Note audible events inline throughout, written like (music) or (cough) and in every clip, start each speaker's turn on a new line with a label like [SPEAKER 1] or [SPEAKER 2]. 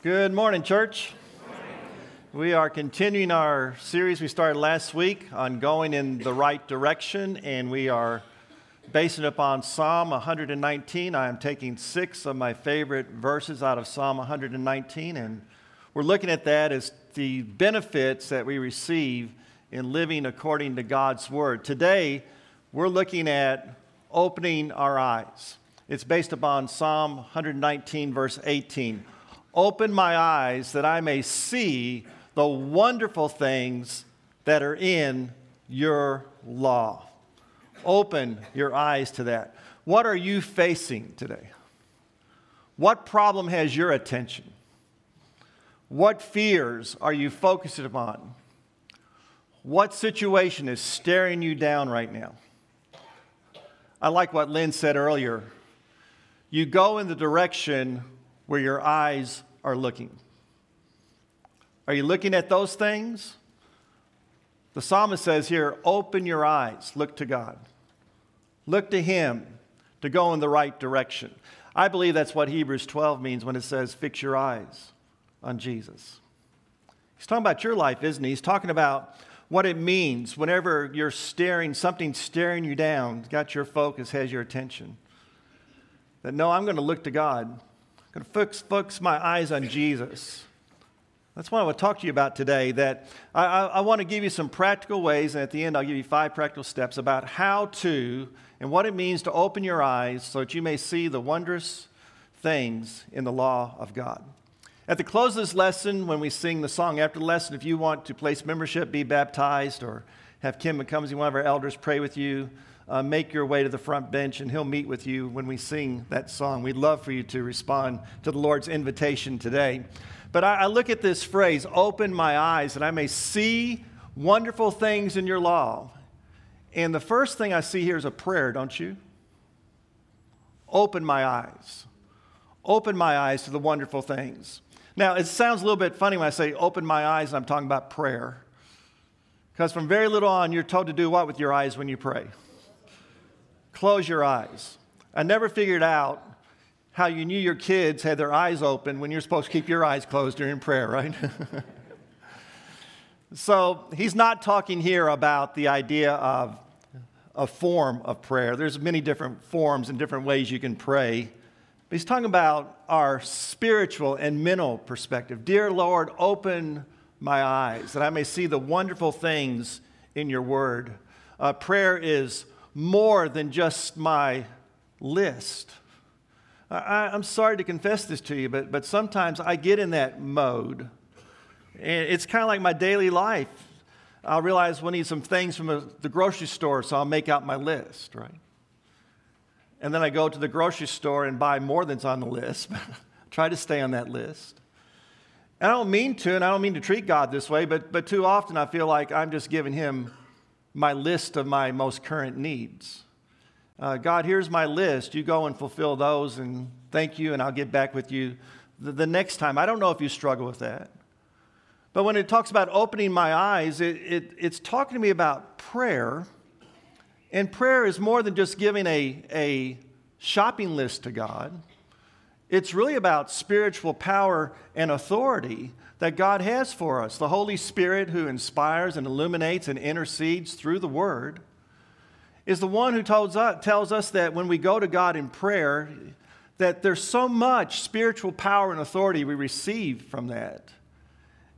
[SPEAKER 1] Good morning, church. We are continuing our series we started last week on going in the right direction, and we are basing it upon Psalm 119. I am taking six of my favorite verses out of Psalm 119, and we're looking at that as the benefits that we receive in living according to God's Word. Today, we're looking at opening our eyes. It's based upon Psalm 119, verse 18. Open my eyes that I may see the wonderful things that are in your law. Open your eyes to that. What are you facing today? What problem has your attention? What fears are you focused upon? What situation is staring you down right now? I like what Lynn said earlier. You go in the direction where your eyes are looking. Are you looking at those things? The psalmist says here, open your eyes, look to God. Look to Him to go in the right direction. I believe that's what Hebrews 12 means when it says, fix your eyes on Jesus. He's talking about your life, isn't he? He's talking about what it means whenever you're staring, something staring you down, got your focus, has your attention. That no, I'm going to look to God. I'm going to fix, fix my eyes on Jesus. That's what I want to talk to you about today. That I, I, I, want to give you some practical ways, and at the end, I'll give you five practical steps about how to and what it means to open your eyes so that you may see the wondrous things in the law of God. At the close of this lesson, when we sing the song after the lesson, if you want to place membership, be baptized, or have Kim McCumsey, one of our elders, pray with you, uh, make your way to the front bench and he'll meet with you when we sing that song. We'd love for you to respond to the Lord's invitation today. But I, I look at this phrase, open my eyes, that I may see wonderful things in your law. And the first thing I see here is a prayer, don't you? Open my eyes. Open my eyes to the wonderful things. Now, it sounds a little bit funny when I say open my eyes and I'm talking about prayer. Because from very little on, you're told to do what with your eyes when you pray? Close your eyes. I never figured out how you knew your kids had their eyes open when you're supposed to keep your eyes closed during prayer, right? (laughs) so he's not talking here about the idea of a form of prayer. There's many different forms and different ways you can pray. But he's talking about our spiritual and mental perspective. Dear Lord, open my eyes that I may see the wonderful things in your word. Uh, prayer is more than just my list. I, am sorry to confess this to you, but, but sometimes I get in that mode. And it's kind of like my daily life. I'll realize we'll need some things from the grocery store, so I'll make out my list, right? And then I go to the grocery store and buy more than's on the list. But (laughs) try to stay on that list. And I don't mean to, and I don't mean to treat God this way, but, but too often I feel like I'm just giving Him my list of my most current needs uh, God, here's my list. You go and fulfill those, and thank you, and I'll get back with you the, the next time. I don't know if you struggle with that. But when it talks about opening my eyes, it, it, it's talking to me about prayer. And prayer is more than just giving a, a shopping list to God, it's really about spiritual power and authority that God has for us. The Holy Spirit, who inspires and illuminates and intercedes through the Word is the one who tells us, tells us that when we go to God in prayer, that there's so much spiritual power and authority we receive from that.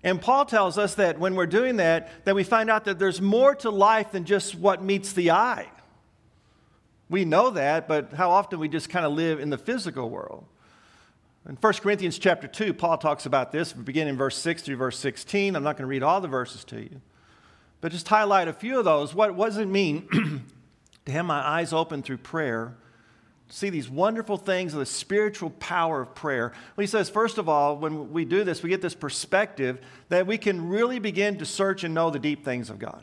[SPEAKER 1] And Paul tells us that when we're doing that, that we find out that there's more to life than just what meets the eye. We know that, but how often we just kind of live in the physical world. In 1 Corinthians chapter 2, Paul talks about this, beginning in verse 6 through verse 16. I'm not going to read all the verses to you, but just highlight a few of those. What, what does it mean (clears throat) to have my eyes open through prayer, see these wonderful things of the spiritual power of prayer. Well, he says, first of all, when we do this, we get this perspective that we can really begin to search and know the deep things of God.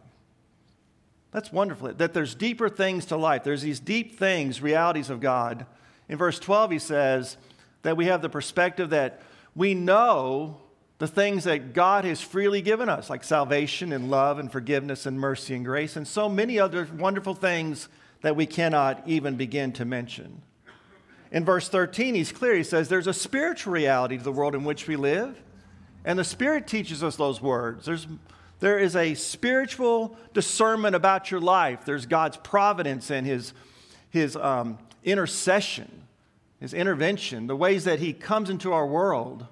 [SPEAKER 1] That's wonderful. That there's deeper things to life. There's these deep things, realities of God. In verse 12, he says that we have the perspective that we know the things that God has freely given us, like salvation and love and forgiveness and mercy and grace, and so many other wonderful things that we cannot even begin to mention. in verse 13, he's clear. He says, There's a spiritual reality to the world in which we live. And the Spirit teaches us those words. There's, there is a spiritual discernment about your life. There's God's providence and His, his um, intercession, His intervention, the ways that He comes into our world,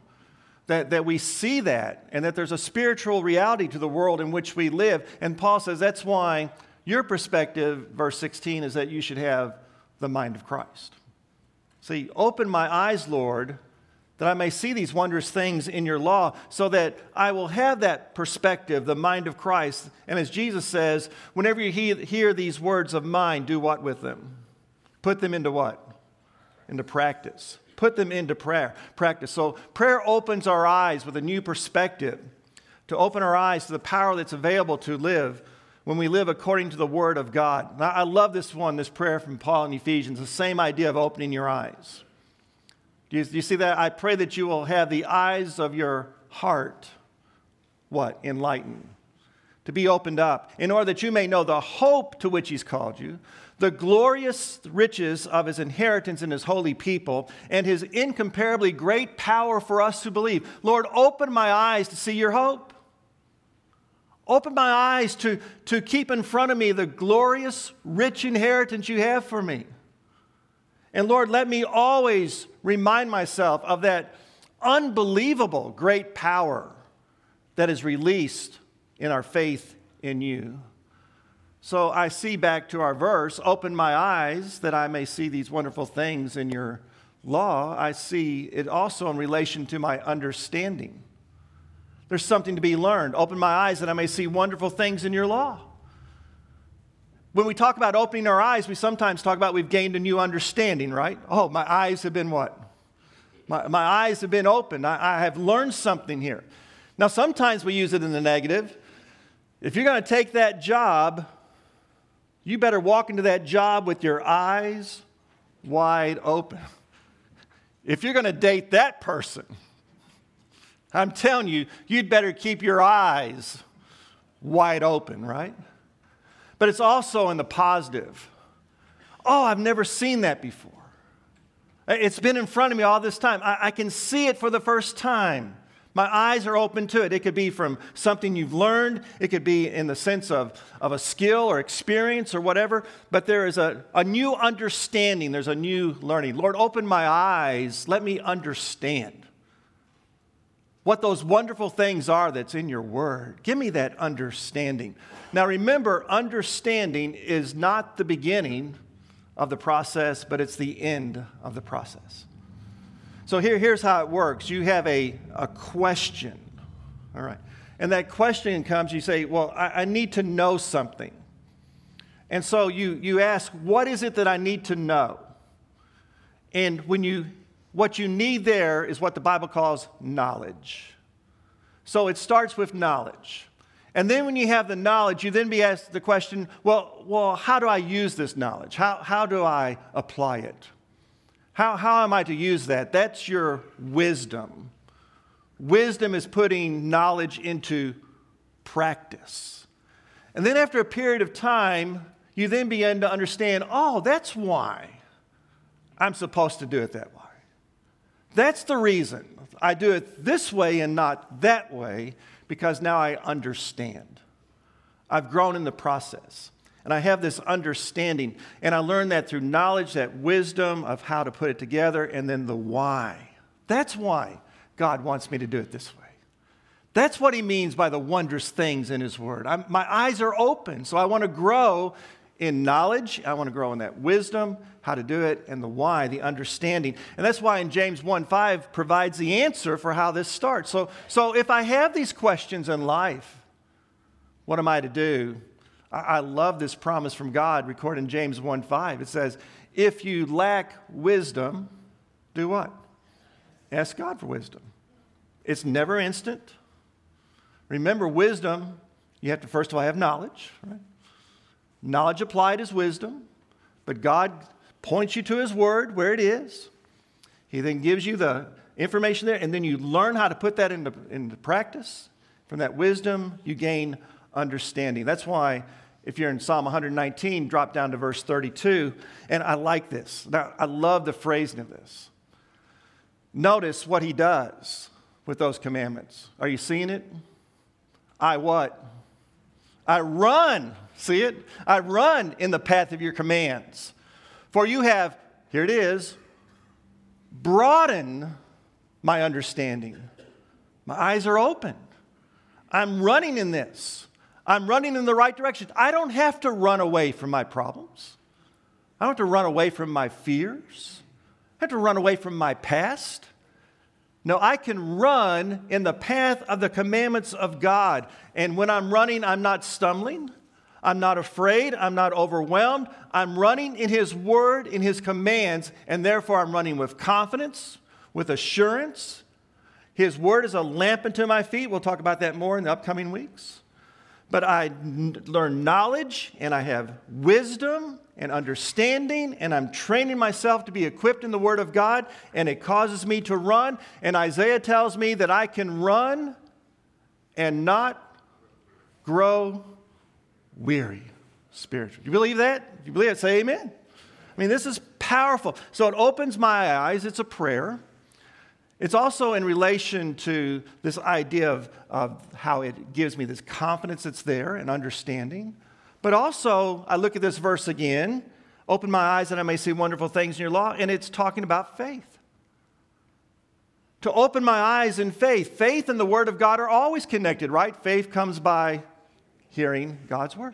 [SPEAKER 1] that, that we see that, and that there's a spiritual reality to the world in which we live. And Paul says that's why your perspective, verse 16, is that you should have the mind of Christ. See, open my eyes, Lord, that I may see these wondrous things in your law, so that I will have that perspective, the mind of Christ. And as Jesus says, whenever you hear these words of mine, do what with them? Put them into what? Into practice. Put them into prayer, practice. So prayer opens our eyes with a new perspective, to open our eyes to the power that's available to live when we live according to the Word of God. Now, I love this one, this prayer from Paul in Ephesians, the same idea of opening your eyes. Do you, do you see that? I pray that you will have the eyes of your heart, what? Enlightened. To be opened up, in order that you may know the hope to which He's called you, the glorious riches of His inheritance in His holy people, and His incomparably great power for us who believe. Lord, open my eyes to see your hope. Open my eyes to, to keep in front of me the glorious, rich inheritance you have for me. And Lord, let me always remind myself of that unbelievable great power that is released in our faith in you. So I see back to our verse open my eyes that I may see these wonderful things in your law. I see it also in relation to my understanding. There's something to be learned. Open my eyes that I may see wonderful things in your law. When we talk about opening our eyes, we sometimes talk about we've gained a new understanding, right? Oh, my eyes have been what? My, my eyes have been opened. I, I have learned something here. Now, sometimes we use it in the negative. If you're going to take that job, you better walk into that job with your eyes wide open. If you're going to date that person, I'm telling you, you'd better keep your eyes wide open, right? But it's also in the positive. Oh, I've never seen that before. It's been in front of me all this time. I, I, can see it for the first time. My eyes are open to it. It could be from something you've learned, it could be in the sense of, of a skill or experience or whatever, but there is a, a new understanding, there's a new learning. Lord, open my eyes, let me understand what those wonderful things are that's in your word. Give me that understanding. Now, remember, understanding is not the beginning of the process, but it's the end of the process. So, here, here's how it works you have a, a question, all right? And that question comes, you say, Well, I, I need to know something. And so you, you ask, What is it that I need to know? And when you what you need there is what the Bible calls knowledge. So it starts with knowledge. And then when you have the knowledge, you then be asked the question, well, well how do I use this knowledge? How, how do I apply it? How, how am I to use that? That's your wisdom. Wisdom is putting knowledge into practice. And then after a period of time, you then begin to understand oh, that's why I'm supposed to do it that way. That's the reason I do it this way and not that way, because now I understand. I've grown in the process. And I have this understanding. And I learned that through knowledge, that wisdom of how to put it together, and then the why. That's why God wants me to do it this way. That's what he means by the wondrous things in his word. I'm, my eyes are open, so I want to grow in knowledge. I want to grow in that wisdom, how to do it, and the why, the understanding. And that's why in James 1 5 provides the answer for how this starts. So, so if I have these questions in life, what am I to do? I, love this promise from God recorded in James 1 5. It says, If you lack wisdom, do what? Ask God for wisdom. It's never instant. Remember, wisdom, you have to first of all have knowledge, right? Knowledge applied is wisdom, but God points you to His Word where it is. He then gives you the information there, and then you learn how to put that into, into practice. From that wisdom, you gain understanding. That's why If you're in Psalm 119, drop down to verse 32. And I like this. Now, I love the phrasing of this. Notice what he does with those commandments. Are you seeing it? I what? I run. See it? I run in the path of your commands. For you have, here it is, broaden my understanding. My eyes are open. I'm running in this. I'm running in the right direction. I don't have to run away from my problems. I don't have to run away from my fears. I have to run away from my past. No, I can run in the path of the commandments of God. And when I'm running, I'm not stumbling. I'm not afraid. I'm not overwhelmed. I'm running in His word, in His commands, and therefore I'm running with confidence, with assurance. His word is a lamp unto my feet. We'll talk about that more in the upcoming weeks. But I n- learn knowledge and I have wisdom and understanding, and I'm training myself to be equipped in the Word of God, and it causes me to run. And Isaiah tells me that I can run and not grow weary spiritually. Do you believe that? Do you believe it? Say amen. I mean, this is powerful. So it opens my eyes. It's a prayer. It's also in relation to this idea of, of how it gives me this confidence that's there and understanding. But also, I look at this verse again open my eyes that I may see wonderful things in your law, and it's talking about faith. To open my eyes in faith. Faith and the Word of God are always connected, right? Faith comes by hearing God's word.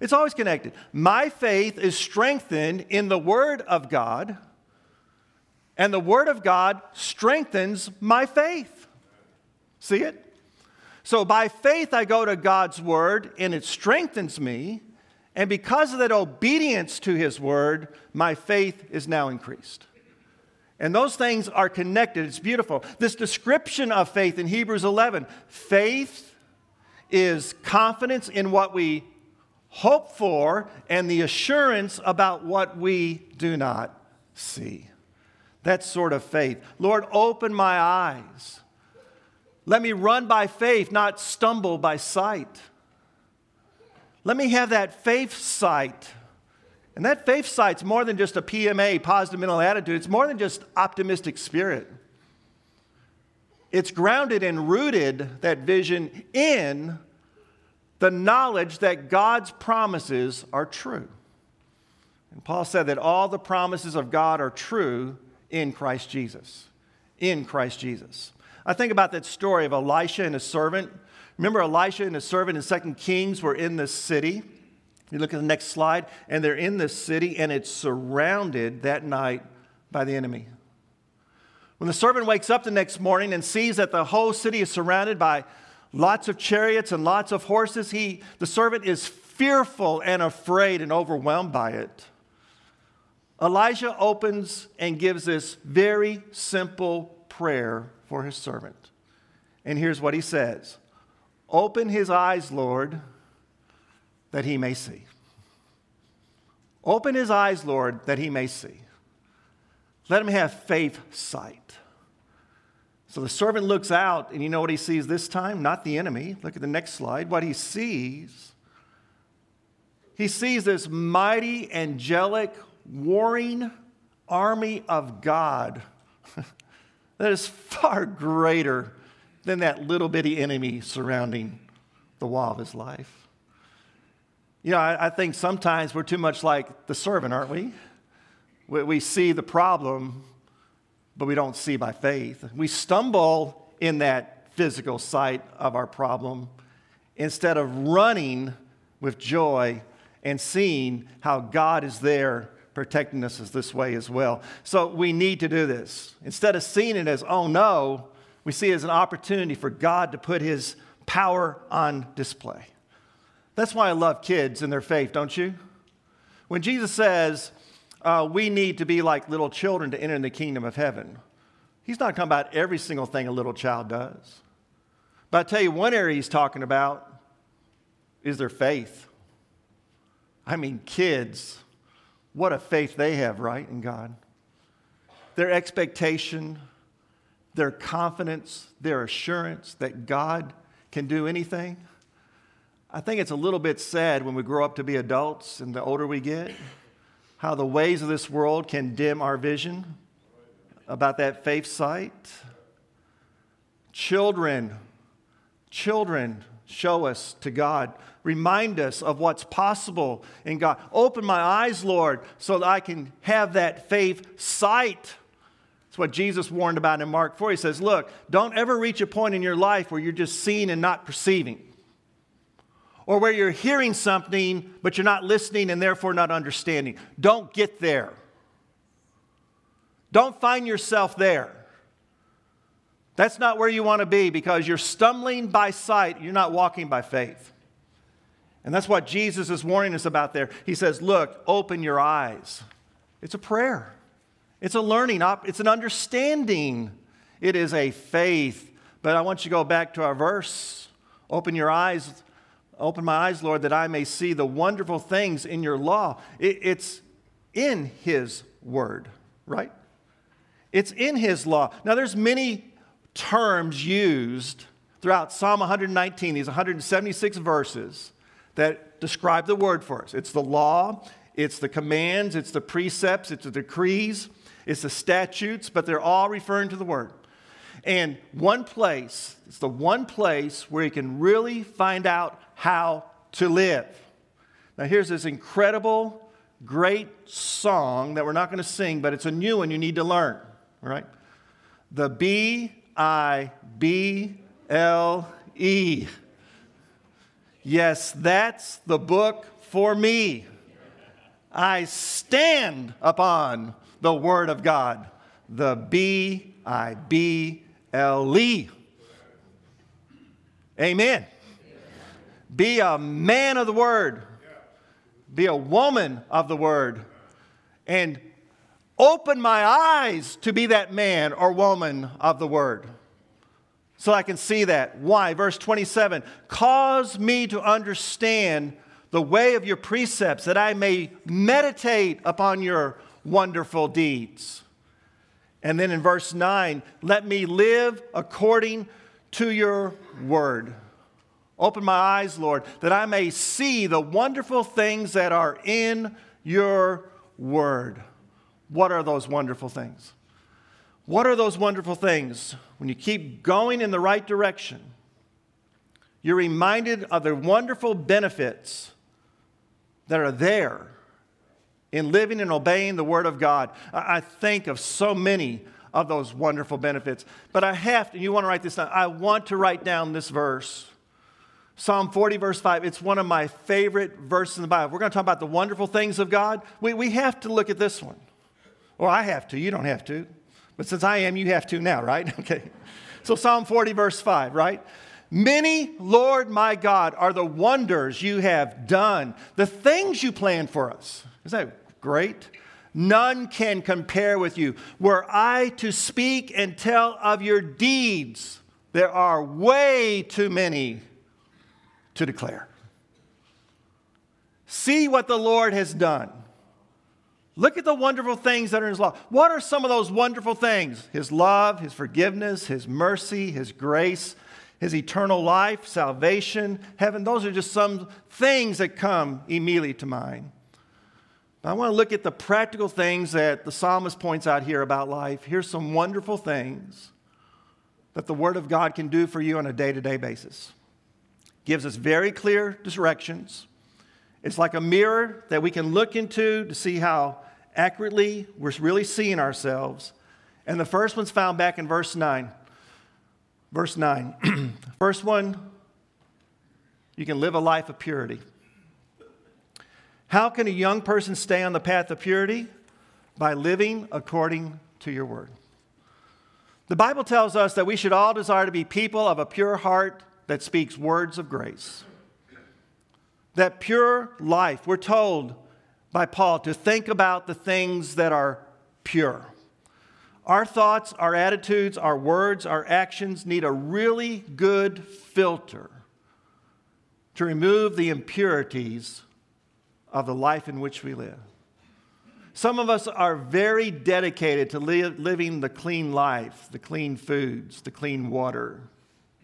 [SPEAKER 1] It's always connected. My faith is strengthened in the word of God, and the word of God strengthens my faith. See it? So by faith, I go to God's word, and it strengthens me. And because of that obedience to his word, my faith is now increased. And those things are connected. It's beautiful. This description of faith in Hebrews 11 faith is confidence in what we hope for and the assurance about what we do not see. That's sort of faith. Lord, open my eyes. Let me run by faith, not stumble by sight. Let me have that faith sight. And that faith sight's more than just a PMA, positive mental attitude. It's more than just optimistic spirit. It's grounded and rooted, that vision, in the knowledge that God's promises are true. And Paul said that all the promises of God are true in Christ Jesus. In Christ Jesus. I think about that story of Elisha and his servant. Remember, Elisha and his servant in 2 Kings were in this city. You look at the next slide, and they're in this city, and it's surrounded that night by the enemy. When the servant wakes up the next morning and sees that the whole city is surrounded by lots of chariots and lots of horses, he, the servant is fearful and afraid and overwhelmed by it. Elijah opens and gives this very simple prayer for his servant. And here's what he says Open his eyes, Lord, that he may see. Open his eyes, Lord, that he may see. Let him have faith sight. So the servant looks out, and you know what he sees this time? Not the enemy. Look at the next slide. What he sees, he sees this mighty, angelic, warring army of God (laughs) that is far greater than that little bitty enemy surrounding the wall of his life. You know, I, I think sometimes we're too much like the servant, aren't we? we? We see the problem but we don't see by faith. We stumble in that physical sight of our problem instead of running with joy and seeing how God is there protecting us is this way as well. So we need to do this. Instead of seeing it as, oh no, we see it as an opportunity for God to put his power on display. That's why I love kids and their faith, don't you? When Jesus says, uh, we need to be like little children to enter in the kingdom of heaven. He's not talking about every single thing a little child does. But I tell you, one area he's talking about is their faith. I mean, kids, what a faith they have, right, in God. Their expectation, their confidence, their assurance that God can do anything. I think it's a little bit sad when we grow up to be adults and the older we get, how the ways of this world can dim our vision about that faith sight. Children, children show us to God. Remind us of what's possible in God. Open my eyes, Lord, so that I can have that faith sight. That's what Jesus warned about in Mark 4. He says, Look, don't ever reach a point in your life where you're just seeing and not perceiving or where you're hearing something but you're not listening and therefore not understanding. Don't get there. Don't find yourself there. That's not where you want to be because you're stumbling by sight, you're not walking by faith. And that's what Jesus is warning us about there. He says, Look, open your eyes. It's a prayer, it's a learning, it's an understanding, it is a faith. But I want you to go back to our verse. Open your eyes Open my eyes, Lord, that I may see the wonderful things in your law. it's in his word, right? It's in his law. Now, there's many terms used throughout Psalm 119, these 176 verses that describe the word for us. It's the law, it's the commands, it's the precepts, it's the decrees, it's the statutes, but they're all referring to the word. And one place, it's the one place where you can really find out how to live. Now, here's this incredible, great song that we're not going to sing, but it's a new one you need to learn, right? The B I B L E. Yes, that's the book for me. I stand upon the Word of God. The B I B L E. Amen. Be a man of the word. Be a woman of the word. And open my eyes to be that man or woman of the word. So I can see that. Why? Verse 27 Cause me to understand the way of your precepts, that I may meditate upon your wonderful deeds. And then in verse 9, let me live according to your word. Open my eyes, Lord, that I may see the wonderful things that are in your word. What are those wonderful things? What are those wonderful things? When you keep going in the right direction, you're reminded of the wonderful benefits that are there in living and obeying the Word of God. I think of so many of those wonderful benefits, but I have to, you want to write this down, I want to write down this verse Psalm 40, verse 5, it's one of my favorite verses in the Bible. We're going to talk about the wonderful things of God. We, we have to look at this one. Or I have to, you don't have to. But since I am, you have to now, right? (laughs) Okay. So, Psalm 40, verse 5, right? Many, Lord my God, are the wonders you have done, the things you planned for us. Is that great? None can compare with you. Were I to speak and tell of your deeds, there are way too many to declare. See what the Lord has done. Look at the wonderful things that are in His law. What are some of those wonderful things? His love, His forgiveness, His mercy, His grace, His eternal life, salvation, heaven. Those are just some things that come immediately to mind. But I want to look at the practical things that the psalmist points out here about life. Here's some wonderful things that the Word of God can do for you on a day to day basis gives us very clear directions. It's like a mirror that we can look into to see how accurately we're really seeing ourselves. And the first one's found back in verse 9. Verse 9. (clears throat) first one, you can live a life of purity. How can a young person stay on the path of purity? By living according to your word. The Bible tells us that we should all desire to be people of a pure heart that speaks words of grace. That pure life, we're told by Paul to think about the things that are pure. Our thoughts, our attitudes, our words, our actions need a really good filter to remove the impurities of the life in which we live. Some of us are very dedicated to li- living the clean life, the clean foods, the clean water,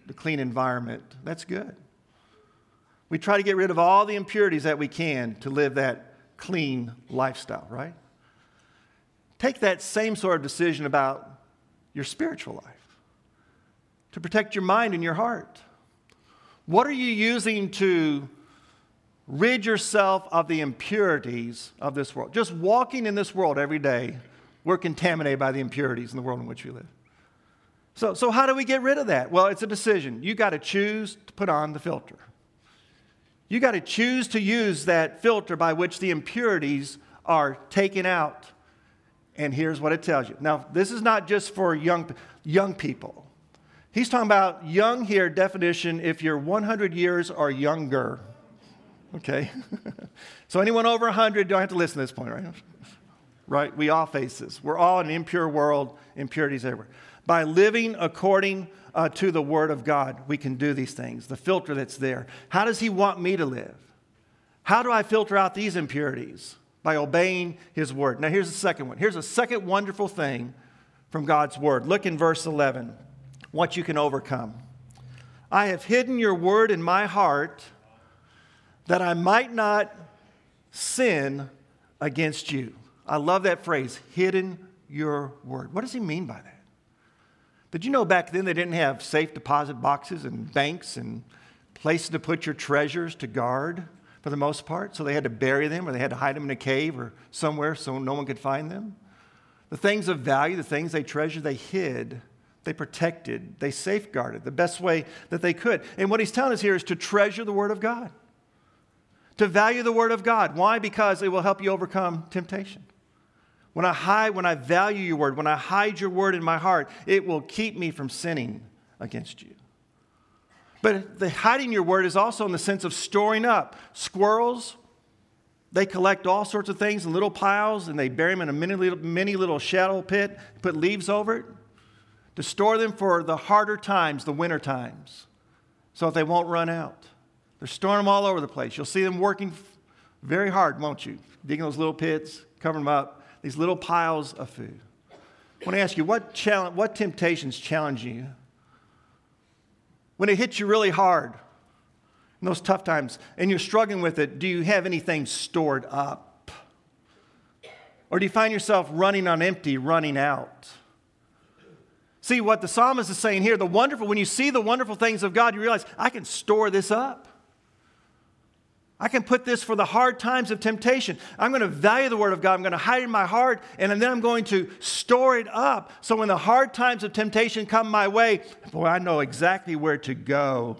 [SPEAKER 1] the clean environment. That's good. We try to get rid of all the impurities that we can to live that clean lifestyle, right? Take that same sort of decision about your spiritual life to protect your mind and your heart. What are you using to rid yourself of the impurities of this world? Just walking in this world every day, we're contaminated by the impurities in the world in which we live. So, so how do we get rid of that? Well, it's a decision. You got to choose to put on the filter. You got to choose to use that filter by which the impurities are taken out. And here's what it tells you. Now, this is not just for young, young people. He's talking about young here, definition if you're 100 years or younger. Okay? (laughs) so anyone over 100 don't have to listen to this point, right? Right? We all face this. We're all in an impure world, impurities everywhere. By living according uh, to the Word of God, we can do these things, the filter that's there. How does He want me to live? How do I filter out these impurities? By obeying His Word. Now, here's the second one. Here's a second wonderful thing from God's Word. Look in verse 11, what you can overcome. I have hidden your Word in my heart that I might not sin against you. I love that phrase, hidden your Word. What does He mean by that? Did you know back then they didn't have safe deposit boxes and banks and places to put your treasures to guard for the most part? So they had to bury them or they had to hide them in a cave or somewhere so no one could find them. The things of value, the things they treasured, they hid, they protected, they safeguarded the best way that they could. And what he's telling us here is to treasure the Word of God, to value the Word of God. Why? Because it will help you overcome temptation. When I hide, when I value your word, when I hide your word in my heart, it will keep me from sinning against you. But the hiding your word is also in the sense of storing up. Squirrels, they collect all sorts of things in little piles and they bury them in a mini little, mini little shadow pit, put leaves over it to store them for the harder times, the winter times, so that they won't run out. They're storing them all over the place. You'll see them working very hard, won't you? Digging those little pits, covering them up these little piles of food. I want to ask you, what, challenge, what temptations challenge you? When it hits you really hard, in those tough times, and you're struggling with it, do you have anything stored up? Or do you find yourself running on empty, running out? See, what the psalmist is saying here, the wonderful, when you see the wonderful things of God, you realize, I can store this up. I can put this for the hard times of temptation. I'm going to value the Word of God. I'm going to hide it in my heart, and then I'm going to store it up. So when the hard times of temptation come my way, boy, I know exactly where to go.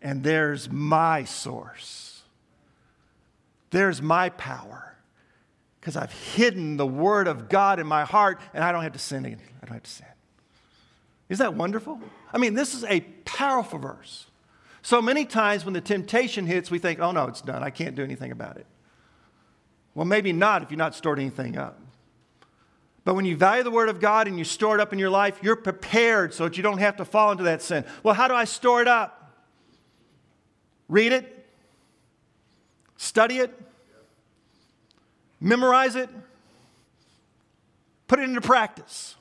[SPEAKER 1] And there's my source. There's my power. Because I've hidden the Word of God in my heart, and I don't have to sin again. I don't have to sin. Isn't that wonderful? I mean, this is a powerful verse. So many times when the temptation hits, we think, oh no, it's done. I can't do anything about it. Well, maybe not if you're not stored anything up. But when you value the Word of God and you store it up in your life, you're prepared so that you don't have to fall into that sin. Well, how do I store it up? Read it, study it, memorize it, put it into practice.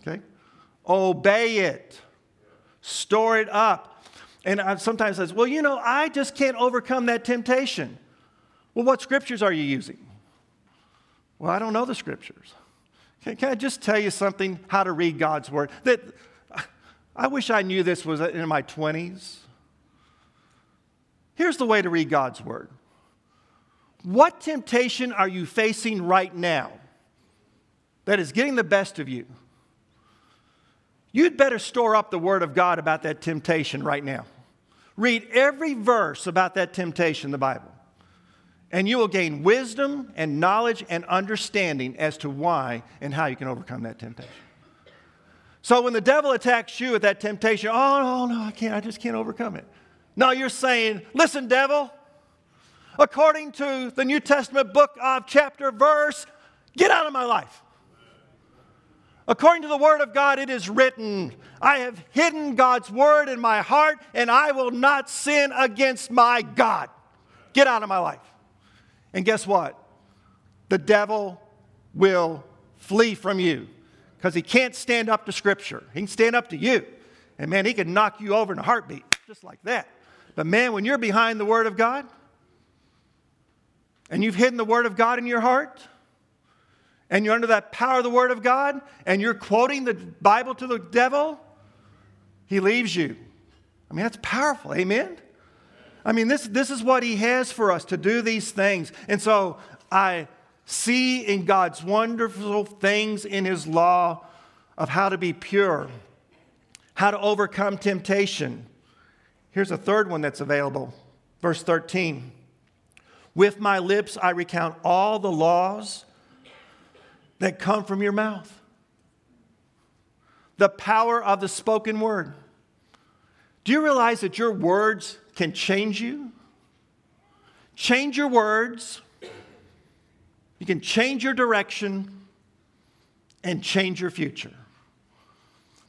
[SPEAKER 1] Okay? Obey it, store it up. And I sometimes says, well, you know, I just can't overcome that temptation. Well, what scriptures are you using? Well, I don't know the scriptures. Can, can I just tell you something, how to read God's word? That I wish I knew this was in my 20s. Here's the way to read God's word. What temptation are you facing right now that is getting the best of you? You'd better store up the Word of God about that temptation right now. Read every verse about that temptation in the Bible, and you will gain wisdom and knowledge and understanding as to why and how you can overcome that temptation. So when the devil attacks you with that temptation, oh, no, no, I can't, I just can't overcome it. No, you're saying, listen, devil, according to the New Testament book of chapter verse, get out of my life. According to the Word of God, it is written, I have hidden God's Word in my heart, and I will not sin against my God. Get out of my life. And guess what? The devil will flee from you because he can't stand up to Scripture. He can stand up to you. And man, he can knock you over in a heartbeat, just like that. But man, when you're behind the Word of God and you've hidden the Word of God in your heart and you're under that power of the Word of God and you're quoting the Bible to the devil, he leaves you. I mean, that's powerful. Amen? I mean, this, this is what he has for us to do these things. And so I see in God's wonderful things in his law of how to be pure, how to overcome temptation. Here's a third one that's available. Verse 13. With my lips I recount all the laws that come from your mouth. The power of the spoken word. Do you realize that your words can change you? Change your words. You can change your direction and change your future.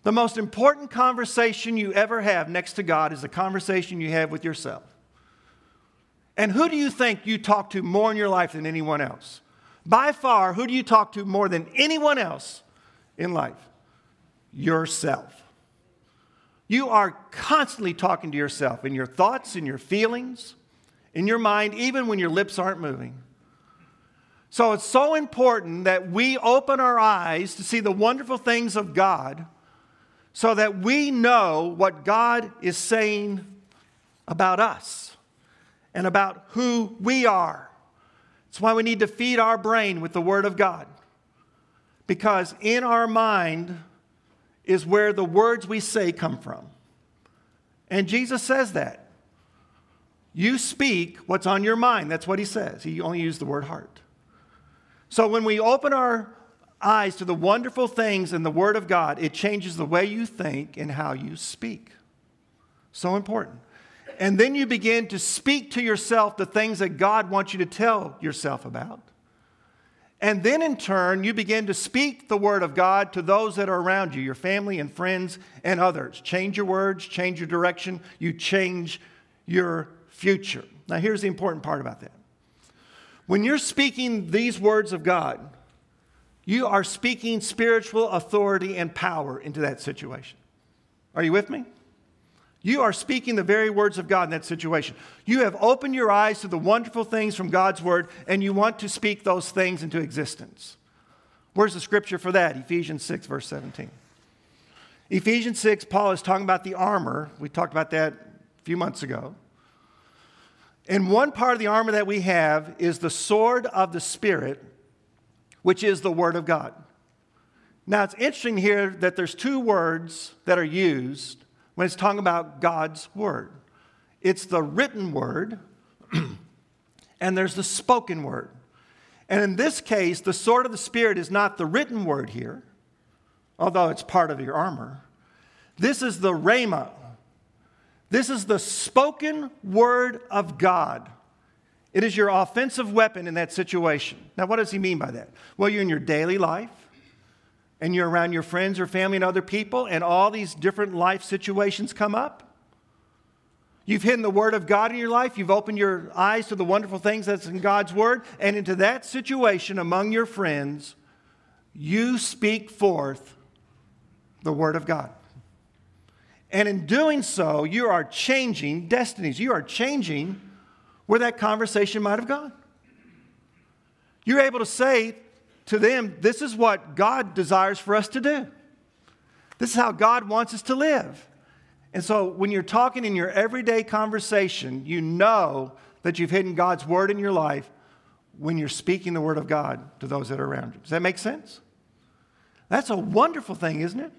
[SPEAKER 1] The most important conversation you ever have next to God is the conversation you have with yourself. And who do you think you talk to more in your life than anyone else? By far, who do you talk to more than anyone else in life? Yourself. You are constantly talking to yourself in your thoughts, in your feelings, in your mind, even when your lips aren't moving. So it's so important that we open our eyes to see the wonderful things of God so that we know what God is saying about us and about who we are. That's why we need to feed our brain with the Word of God. Because in our mind is where the words we say come from. And Jesus says that. You speak what's on your mind. That's what he says. He only used the word heart. So when we open our eyes to the wonderful things in the Word of God, it changes the way you think and how you speak. So important. And then you begin to speak to yourself the things that God wants you to tell yourself about. And then in turn, you begin to speak the Word of God to those that are around you, your family and friends and others. Change your words, change your direction, you change your future. Now, here's the important part about that. When you're speaking these words of God, you are speaking spiritual authority and power into that situation. Are you with me? You are speaking the very words of God in that situation. You have opened your eyes to the wonderful things from God's word, and you want to speak those things into existence. Where's the scripture for that? Ephesians 6, verse 17. Ephesians 6, Paul is talking about the armor. We talked about that a few months ago. And one part of the armor that we have is the sword of the Spirit, which is the Word of God. Now, it's interesting here that there's two words that are used when it's talking about God's Word it's the written Word, (clears throat) and there's the spoken Word. And in this case, the sword of the Spirit is not the written Word here, although it's part of your armor. This is the Rhema. This is the spoken Word of God. It is your offensive weapon in that situation. Now, what does he mean by that? Well, you're in your daily life, and you're around your friends or family and other people, and all these different life situations come up. You've hidden the Word of God in your life. You've opened your eyes to the wonderful things that's in God's Word. And into that situation among your friends, you speak forth the Word of God. And in doing so, you are changing destinies. You are changing where that conversation might have gone. You're able to say to them, This is what God desires for us to do. This is how God wants us to live. And so when you're talking in your everyday conversation, you know that you've hidden God's word in your life when you're speaking the word of God to those that are around you. Does that make sense? That's a wonderful thing, isn't it?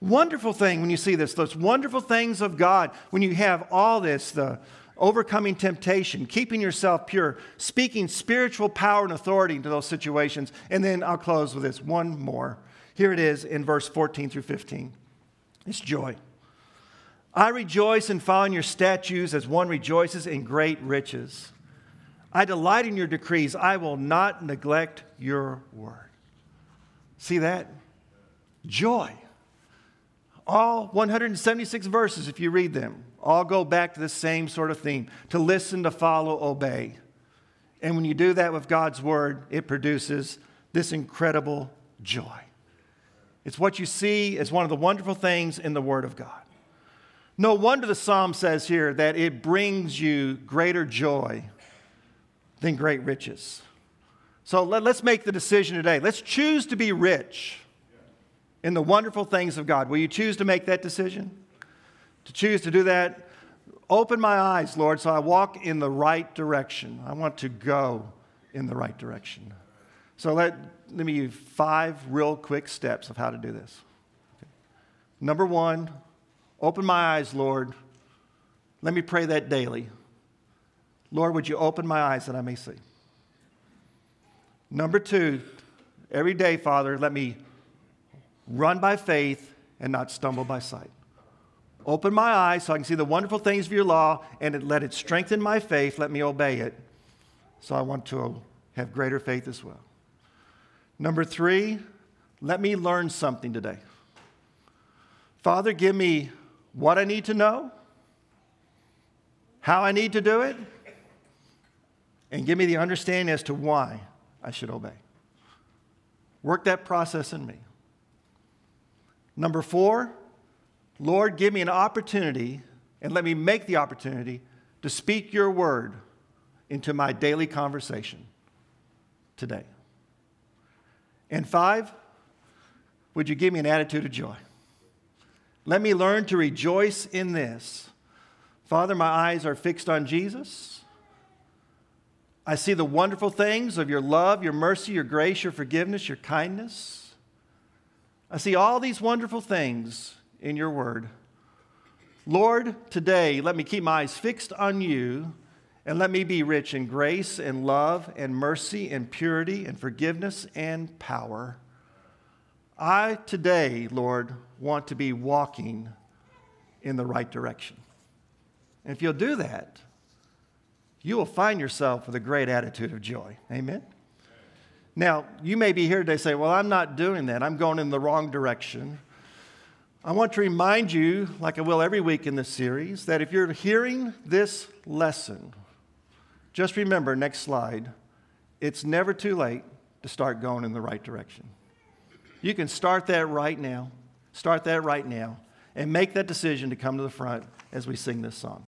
[SPEAKER 1] Wonderful thing when you see this, those wonderful things of God, when you have all this, the overcoming temptation, keeping yourself pure, speaking spiritual power and authority into those situations. And then I'll close with this one more. Here it is in verse 14 through 15. It's joy. I rejoice in following your statutes as one rejoices in great riches. I delight in your decrees. I will not neglect your word. See that? Joy. All 176 verses, if you read them, all go back to the same sort of theme to listen, to follow, obey. And when you do that with God's word, it produces this incredible joy. It's what you see as one of the wonderful things in the word of God. No wonder the psalm says here that it brings you greater joy than great riches. So let, us make the decision today. Let's choose to be rich in the wonderful things of God. Will you choose to make that decision? To choose to do that? Open my eyes, Lord, so I walk in the right direction. I want to go in the right direction. So let, let me give you five real quick steps of how to do this. Okay. Number one, open my eyes, Lord. Let me pray that daily. Lord, would you open my eyes that I may see? Number two, every day, Father, let me run by faith and not stumble by sight. Open my eyes so I can see the wonderful things of your law and let it strengthen my faith. Let me obey it. So I want to have greater faith as well. Number three, let me learn something today. Father, give me what I need to know, how I need to do it, and give me the understanding as to why I should obey. Work that process in me. Number four, Lord, give me an opportunity and let me make the opportunity to speak your word into my daily conversation today. And five, would you give me an attitude of joy? Let me learn to rejoice in this. Father, my eyes are fixed on Jesus. I see the wonderful things of your love, your mercy, your grace, your forgiveness, your kindness. I see all these wonderful things in your word. Lord, today, let me keep my eyes fixed on you and let me be rich in grace and love and mercy and purity and forgiveness and power. I today, Lord, want to be walking in the right direction. And if you'll do that, you will find yourself with a great attitude of joy. Amen? Now, you may be here today say, Well, I'm not doing that. I'm going in the wrong direction. I want to remind you, like I will every week in this series, that if you're hearing this lesson, just remember, next slide, it's never too late to start going in the right direction. You can start that right now. Start that right now and make that decision to come to the front as we sing this song.